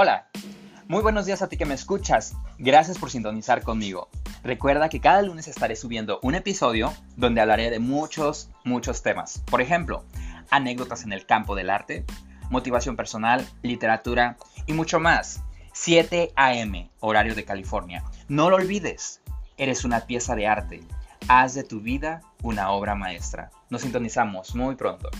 Hola, muy buenos días a ti que me escuchas. Gracias por sintonizar conmigo. Recuerda que cada lunes estaré subiendo un episodio donde hablaré de muchos, muchos temas. Por ejemplo, anécdotas en el campo del arte, motivación personal, literatura y mucho más. 7 a.m., horario de California. No lo olvides, eres una pieza de arte. Haz de tu vida una obra maestra. Nos sintonizamos muy pronto.